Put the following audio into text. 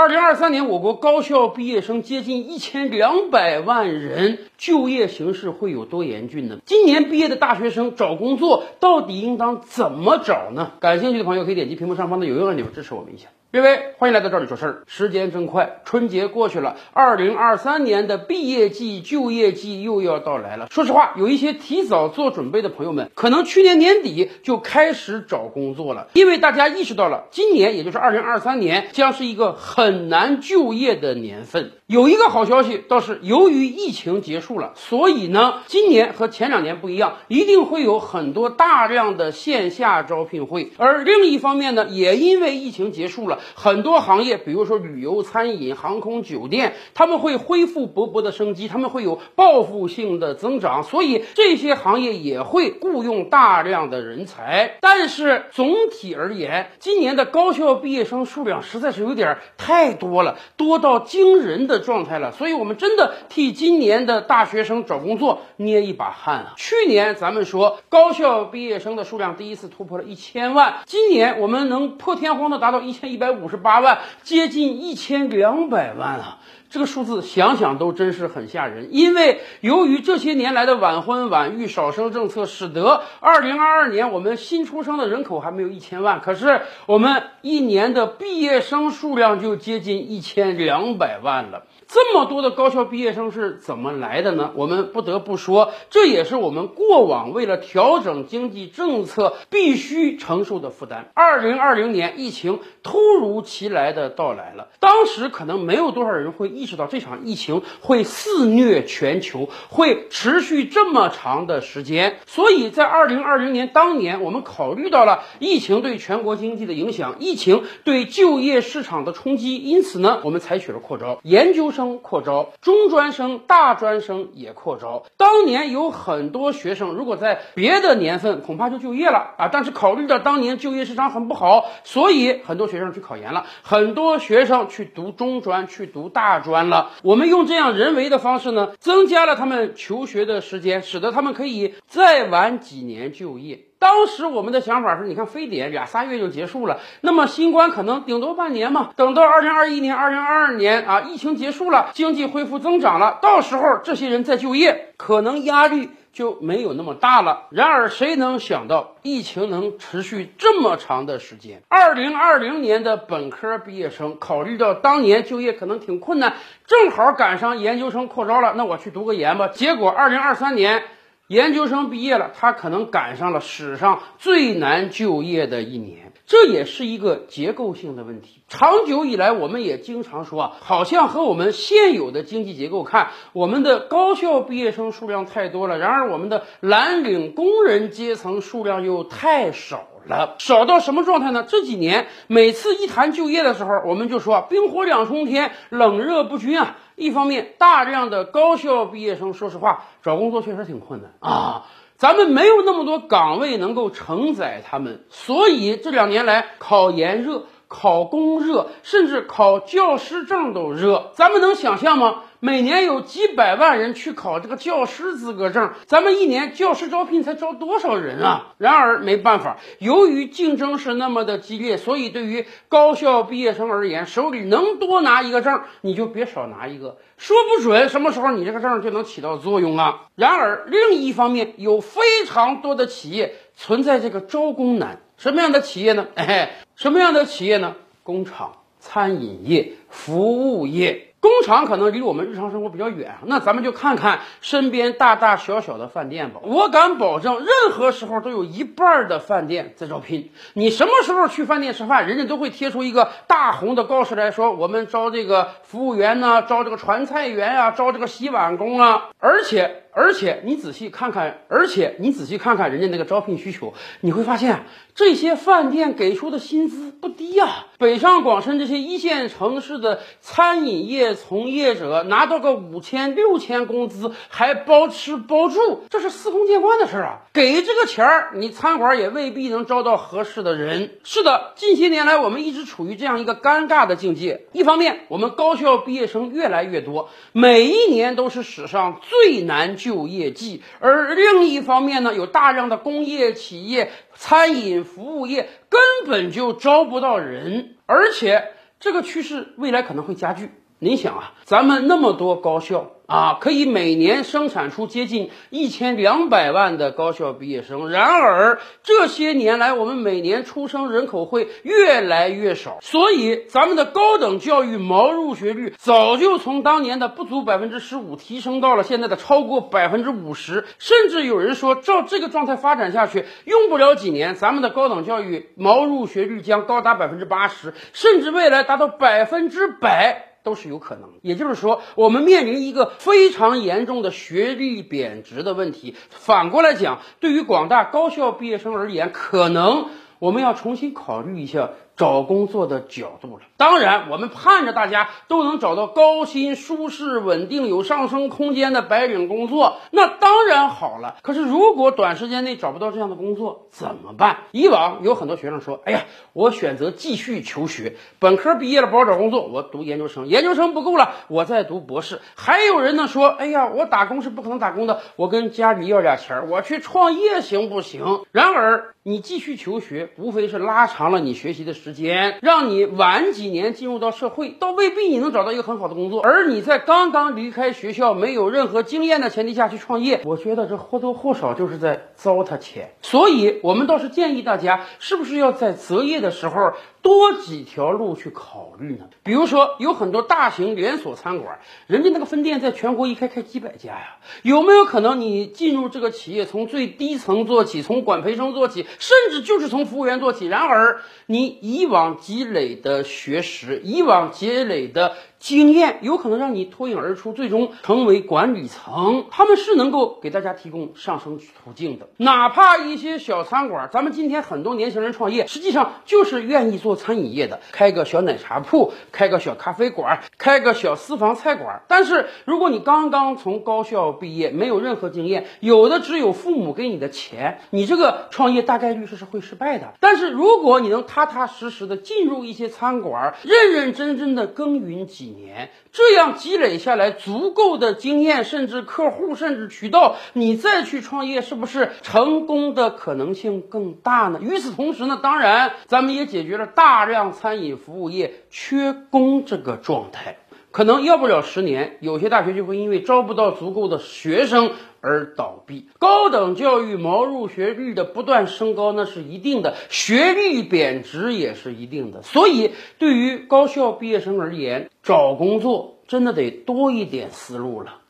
二零二三年我国高校毕业生接近一千两百万人，就业形势会有多严峻呢？今年毕业的大学生找工作到底应当怎么找呢？感兴趣的朋友可以点击屏幕上方的有用按钮支持我们一下。各位，欢迎来到这里说事儿。时间真快，春节过去了，二零二三年的毕业季、就业季又要到来了。说实话，有一些提早做准备的朋友们，可能去年年底就开始找工作了，因为大家意识到了，今年也就是二零二三年将是一个很难就业的年份。有一个好消息，倒是由于疫情结束了，所以呢，今年和前两年不一样，一定会有很多大量的线下招聘会。而另一方面呢，也因为疫情结束了。很多行业，比如说旅游、餐饮、航空、酒店，他们会恢复勃勃的生机，他们会有报复性的增长，所以这些行业也会雇佣大量的人才。但是总体而言，今年的高校毕业生数量实在是有点太多了，多到惊人的状态了。所以我们真的替今年的大学生找工作捏一把汗啊！去年咱们说高校毕业生的数量第一次突破了一千万，今年我们能破天荒的达到一千一百。五十八万，接近一千两百万啊！这个数字想想都真是很吓人。因为由于这些年来的晚婚晚育、少生政策，使得二零二二年我们新出生的人口还没有一千万，可是我们一年的毕业生数量就接近一千两百万了。这么多的高校毕业生是怎么来的呢？我们不得不说，这也是我们过往为了调整经济政策必须承受的负担。二零二零年疫情突如其来的到来了，当时可能没有多少人会意识到这场疫情会肆虐全球，会持续这么长的时间。所以在二零二零年当年，我们考虑到了疫情对全国经济的影响，疫情对就业市场的冲击，因此呢，我们采取了扩招研究生。扩招，中专生、大专生也扩招。当年有很多学生，如果在别的年份，恐怕就就业了啊。但是考虑到当年就业市场很不好，所以很多学生去考考研了，很多学生去读中专、去读大专了。我们用这样人为的方式呢，增加了他们求学的时间，使得他们可以再晚几年就业。当时我们的想法是，你看非典俩仨月就结束了，那么新冠可能顶多半年嘛。等到二零二一年、二零二二年啊，疫情结束了，经济恢复增长了，到时候这些人再就业，可能压力就没有那么大了。然而，谁能想到疫情能持续这么长的时间？二零二零年的本科毕业生，考虑到当年就业可能挺困难，正好赶上研究生扩招了，那我去读个研吧。结果二零二三年。研究生毕业了，他可能赶上了史上最难就业的一年，这也是一个结构性的问题。长久以来，我们也经常说啊，好像和我们现有的经济结构看，我们的高校毕业生数量太多了，然而我们的蓝领工人阶层数量又太少了，少到什么状态呢？这几年每次一谈就业的时候，我们就说冰火两重天，冷热不均啊。一方面，大量的高校毕业生，说实话，找工作确实挺困难啊。咱们没有那么多岗位能够承载他们，所以这两年来考研热、考公热，甚至考教师证都热。咱们能想象吗？每年有几百万人去考这个教师资格证，咱们一年教师招聘才招多少人啊？然而没办法，由于竞争是那么的激烈，所以对于高校毕业生而言，手里能多拿一个证，你就别少拿一个，说不准什么时候你这个证就能起到作用啊。然而另一方面，有非常多的企业存在这个招工难，什么样的企业呢？哎，什么样的企业呢？工厂、餐饮业、服务业。工厂可能离我们日常生活比较远，那咱们就看看身边大大小小的饭店吧。我敢保证，任何时候都有一半的饭店在招聘。你什么时候去饭店吃饭，人家都会贴出一个大红的告示来说，我们招这个服务员呢，招这个传菜员啊，招这个洗碗工啊，而且。而且你仔细看看，而且你仔细看看人家那个招聘需求，你会发现这些饭店给出的薪资不低啊。北上广深这些一线城市的餐饮业从业者拿到个五千六千工资，还包吃包住，这是司空见惯的事儿啊。给这个钱儿，你餐馆也未必能招到合适的人。是的，近些年来我们一直处于这样一个尴尬的境界。一方面，我们高校毕业生越来越多，每一年都是史上最难。就业季，而另一方面呢，有大量的工业企业、餐饮服务业根本就招不到人，而且这个趋势未来可能会加剧。您想啊，咱们那么多高校啊，可以每年生产出接近一千两百万的高校毕业生。然而这些年来，我们每年出生人口会越来越少，所以咱们的高等教育毛入学率早就从当年的不足百分之十五提升到了现在的超过百分之五十。甚至有人说，照这个状态发展下去，用不了几年，咱们的高等教育毛入学率将高达百分之八十，甚至未来达到百分之百。都是有可能，也就是说，我们面临一个非常严重的学历贬值的问题。反过来讲，对于广大高校毕业生而言，可能我们要重新考虑一下。找工作的角度了，当然，我们盼着大家都能找到高薪、舒适、稳定、有上升空间的白领工作，那当然好了。可是，如果短时间内找不到这样的工作，怎么办？以往有很多学生说：“哎呀，我选择继续求学，本科毕业了不好找工作，我读研究生，研究生不够了，我再读博士。”还有人呢说：“哎呀，我打工是不可能打工的，我跟家里要点钱，我去创业行不行？”然而，你继续求学，无非是拉长了你学习的时。时间让你晚几年进入到社会，倒未必你能找到一个很好的工作。而你在刚刚离开学校、没有任何经验的前提下去创业，我觉得这或多或少就是在糟蹋钱。所以，我们倒是建议大家，是不是要在择业的时候？多几条路去考虑呢？比如说，有很多大型连锁餐馆，人家那个分店在全国一开开几百家呀。有没有可能你进入这个企业，从最低层做起，从管培生做起，甚至就是从服务员做起？然而，你以往积累的学识，以往积累的。经验有可能让你脱颖而出，最终成为管理层。他们是能够给大家提供上升途径的。哪怕一些小餐馆，咱们今天很多年轻人创业，实际上就是愿意做餐饮业的，开个小奶茶铺，开个小咖啡馆，开个小私房菜馆。但是如果你刚刚从高校毕业，没有任何经验，有的只有父母给你的钱，你这个创业大概率是会失败的。但是如果你能踏踏实实的进入一些餐馆，认认真真的耕耘几。年这样积累下来足够的经验，甚至客户，甚至渠道，你再去创业，是不是成功的可能性更大呢？与此同时呢，当然，咱们也解决了大量餐饮服务业缺工这个状态。可能要不了十年，有些大学就会因为招不到足够的学生而倒闭。高等教育毛入学率的不断升高，那是一定的；学历贬值也是一定的。所以，对于高校毕业生而言，找工作真的得多一点思路了。